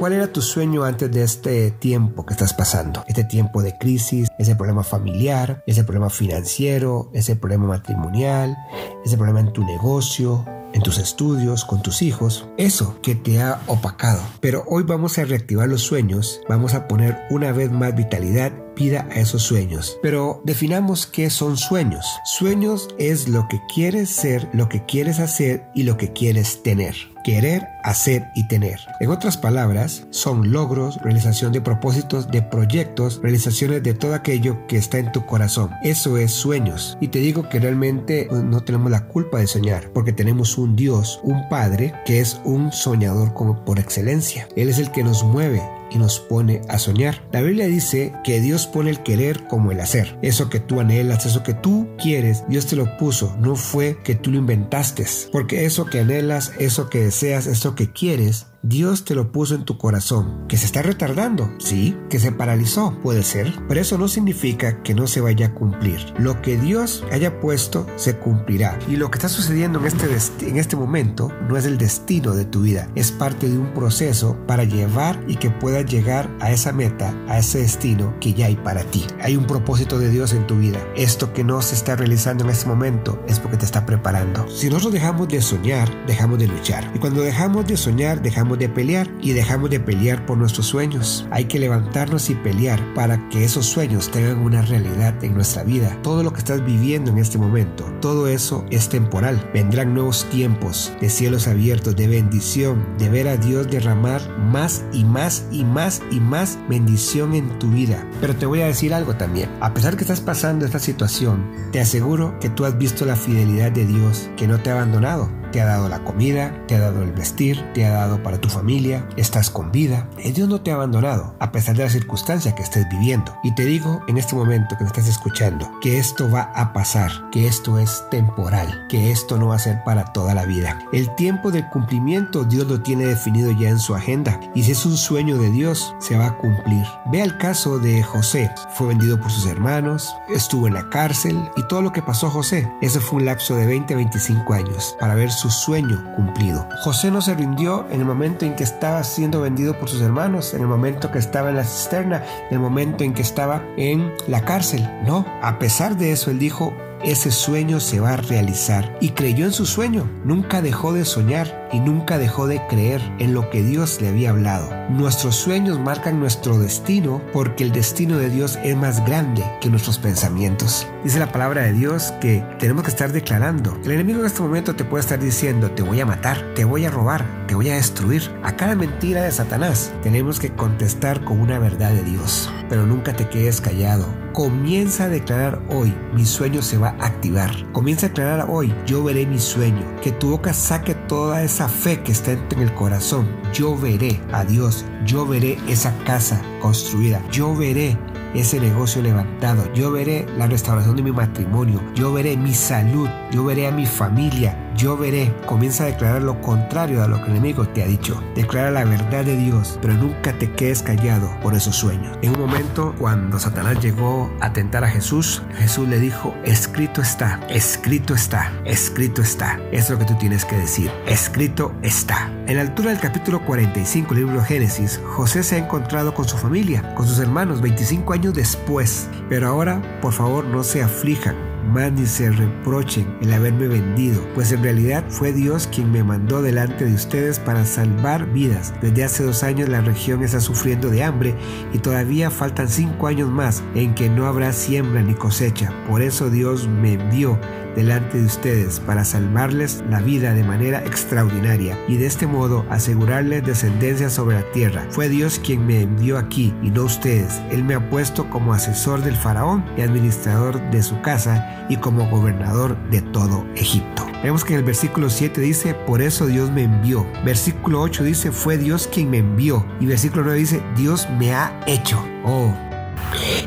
¿Cuál era tu sueño antes de este tiempo que estás pasando? Este tiempo de crisis, ese problema familiar, ese problema financiero, ese problema matrimonial, ese problema en tu negocio, en tus estudios, con tus hijos, eso que te ha opacado. Pero hoy vamos a reactivar los sueños, vamos a poner una vez más vitalidad, vida a esos sueños. Pero definamos qué son sueños. Sueños es lo que quieres ser, lo que quieres hacer y lo que quieres tener querer, hacer y tener. En otras palabras, son logros, realización de propósitos, de proyectos, realizaciones de todo aquello que está en tu corazón. Eso es sueños. Y te digo que realmente pues, no tenemos la culpa de soñar, porque tenemos un Dios, un Padre, que es un soñador como por excelencia. Él es el que nos mueve y nos pone a soñar. La Biblia dice que Dios pone el querer como el hacer. Eso que tú anhelas, eso que tú quieres, Dios te lo puso. No fue que tú lo inventaste. Porque eso que anhelas, eso que deseas, eso que quieres, Dios te lo puso en tu corazón, que se está retardando, sí, que se paralizó, puede ser, pero eso no significa que no se vaya a cumplir. Lo que Dios haya puesto se cumplirá. Y lo que está sucediendo en este, en este momento no es el destino de tu vida, es parte de un proceso para llevar y que puedas llegar a esa meta, a ese destino que ya hay para ti. Hay un propósito de Dios en tu vida. Esto que no se está realizando en este momento es porque te está preparando. Si nosotros dejamos de soñar, dejamos de luchar. Y cuando dejamos de soñar, dejamos de pelear y dejamos de pelear por nuestros sueños. Hay que levantarnos y pelear para que esos sueños tengan una realidad en nuestra vida. Todo lo que estás viviendo en este momento, todo eso es temporal. Vendrán nuevos tiempos de cielos abiertos, de bendición, de ver a Dios derramar más y más y más y más bendición en tu vida. Pero te voy a decir algo también. A pesar que estás pasando esta situación, te aseguro que tú has visto la fidelidad de Dios que no te ha abandonado te ha dado la comida, te ha dado el vestir, te ha dado para tu familia, estás con vida. Dios no te ha abandonado, a pesar de la circunstancia que estés viviendo. Y te digo en este momento que me estás escuchando, que esto va a pasar, que esto es temporal, que esto no va a ser para toda la vida. El tiempo del cumplimiento Dios lo tiene definido ya en su agenda. Y si es un sueño de Dios, se va a cumplir. Ve el caso de José. Fue vendido por sus hermanos, estuvo en la cárcel y todo lo que pasó a José. Ese fue un lapso de 20 a 25 años para ver su sueño cumplido. José no se rindió en el momento en que estaba siendo vendido por sus hermanos, en el momento que estaba en la cisterna, en el momento en que estaba en la cárcel. No, a pesar de eso, él dijo, ese sueño se va a realizar. Y creyó en su sueño, nunca dejó de soñar y nunca dejó de creer en lo que Dios le había hablado. Nuestros sueños marcan nuestro destino porque el destino de Dios es más grande que nuestros pensamientos. Dice la palabra de Dios que tenemos que estar declarando. El enemigo en este momento te puede estar diciendo, te voy a matar, te voy a robar, te voy a destruir. A cada mentira de Satanás tenemos que contestar con una verdad de Dios. Pero nunca te quedes callado. Comienza a declarar hoy, mi sueño se va a activar. Comienza a declarar hoy, yo veré mi sueño. Que tu boca saque toda esa fe que está en el corazón. Yo veré a Dios. Yo veré esa casa construida. Yo veré ese negocio levantado. Yo veré la restauración de mi matrimonio. Yo veré mi salud. Yo veré a mi familia yo veré, comienza a declarar lo contrario a lo que el enemigo te ha dicho. Declara la verdad de Dios, pero nunca te quedes callado por esos sueños. En un momento, cuando Satanás llegó a tentar a Jesús, Jesús le dijo, escrito está, escrito está, escrito está. Es lo que tú tienes que decir, escrito está. En la altura del capítulo 45 del libro de Génesis, José se ha encontrado con su familia, con sus hermanos 25 años después. Pero ahora, por favor, no se aflijan ni se reprochen el haberme vendido, pues en realidad fue Dios quien me mandó delante de ustedes para salvar vidas. Desde hace dos años la región está sufriendo de hambre y todavía faltan cinco años más en que no habrá siembra ni cosecha. Por eso Dios me envió delante de ustedes para salvarles la vida de manera extraordinaria y de este modo asegurarles descendencia sobre la tierra. Fue Dios quien me envió aquí y no ustedes. Él me ha puesto como asesor del faraón y administrador de su casa y como gobernador de todo Egipto. Vemos que en el versículo 7 dice, por eso Dios me envió. Versículo 8 dice, fue Dios quien me envió. Y versículo 9 dice, Dios me ha hecho. Oh.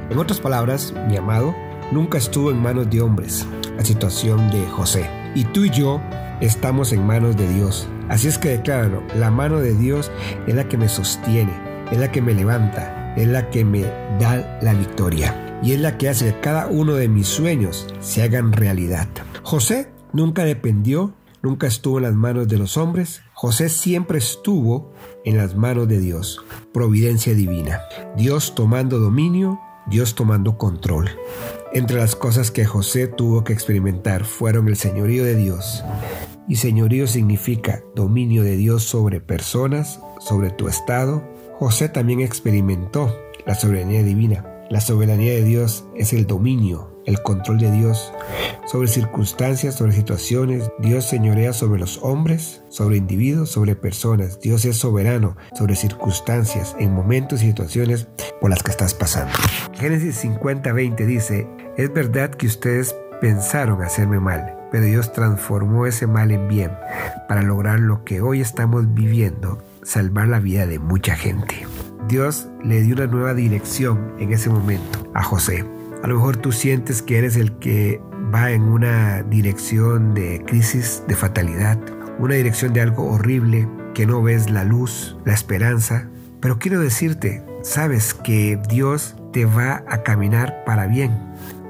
En otras palabras, mi amado, nunca estuvo en manos de hombres la situación de José. Y tú y yo estamos en manos de Dios. Así es que decláralo, la mano de Dios es la que me sostiene, es la que me levanta, es la que me da la victoria. Y es la que hace que cada uno de mis sueños se hagan realidad. José nunca dependió nunca estuvo en las manos de los hombres. José siempre estuvo en las manos de Dios, providencia divina. Dios tomando dominio, Dios tomando control. Entre las cosas que José tuvo que experimentar fueron el señorío de Dios. Y señorío significa dominio de Dios sobre personas, sobre tu estado. José también experimentó la soberanía divina. La soberanía de Dios es el dominio, el control de Dios sobre circunstancias, sobre situaciones. Dios señorea sobre los hombres, sobre individuos, sobre personas. Dios es soberano sobre circunstancias, en momentos y situaciones por las que estás pasando. Génesis 50:20 dice, es verdad que ustedes pensaron hacerme mal, pero Dios transformó ese mal en bien para lograr lo que hoy estamos viviendo, salvar la vida de mucha gente. Dios le dio una nueva dirección en ese momento a José. A lo mejor tú sientes que eres el que va en una dirección de crisis, de fatalidad, una dirección de algo horrible, que no ves la luz, la esperanza. Pero quiero decirte, sabes que Dios te va a caminar para bien.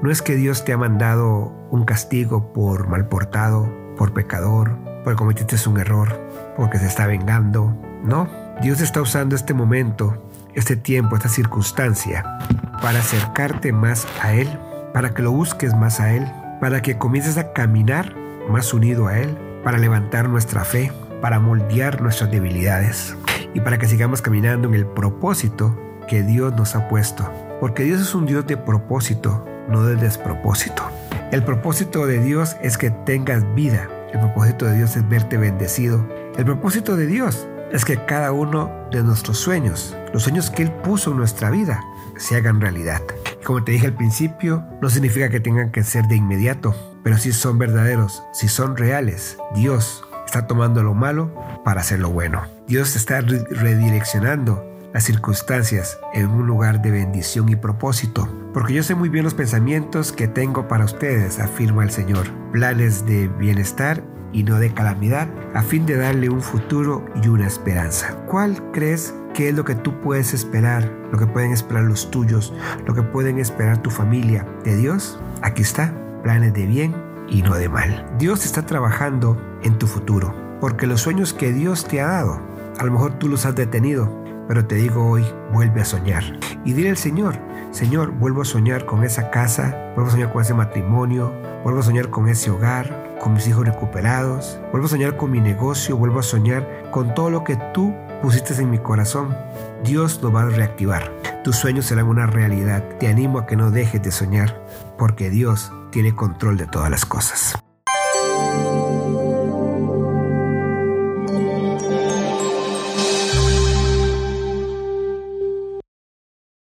No es que Dios te ha mandado un castigo por mal portado, por pecador, porque cometiste un error, porque se está vengando. No, Dios está usando este momento, este tiempo, esta circunstancia para acercarte más a Él, para que lo busques más a Él, para que comiences a caminar más unido a Él, para levantar nuestra fe, para moldear nuestras debilidades y para que sigamos caminando en el propósito que Dios nos ha puesto. Porque Dios es un Dios de propósito, no de despropósito. El propósito de Dios es que tengas vida. El propósito de Dios es verte bendecido. El propósito de Dios es que cada uno de nuestros sueños, los sueños que Él puso en nuestra vida, se hagan realidad. Como te dije al principio, no significa que tengan que ser de inmediato, pero si son verdaderos, si son reales, Dios está tomando lo malo para hacer lo bueno. Dios está redireccionando las circunstancias en un lugar de bendición y propósito. Porque yo sé muy bien los pensamientos que tengo para ustedes, afirma el Señor. Planes de bienestar y no de calamidad, a fin de darle un futuro y una esperanza. ¿Cuál crees que es lo que tú puedes esperar, lo que pueden esperar los tuyos, lo que pueden esperar tu familia de Dios? Aquí está, planes de bien y no de mal. Dios está trabajando en tu futuro, porque los sueños que Dios te ha dado, a lo mejor tú los has detenido, pero te digo hoy, vuelve a soñar. Y dile al Señor, Señor, vuelvo a soñar con esa casa, vuelvo a soñar con ese matrimonio, vuelvo a soñar con ese hogar, con mis hijos recuperados, vuelvo a soñar con mi negocio, vuelvo a soñar con todo lo que tú pusiste en mi corazón. Dios lo va a reactivar. Tus sueños serán una realidad. Te animo a que no dejes de soñar, porque Dios tiene control de todas las cosas.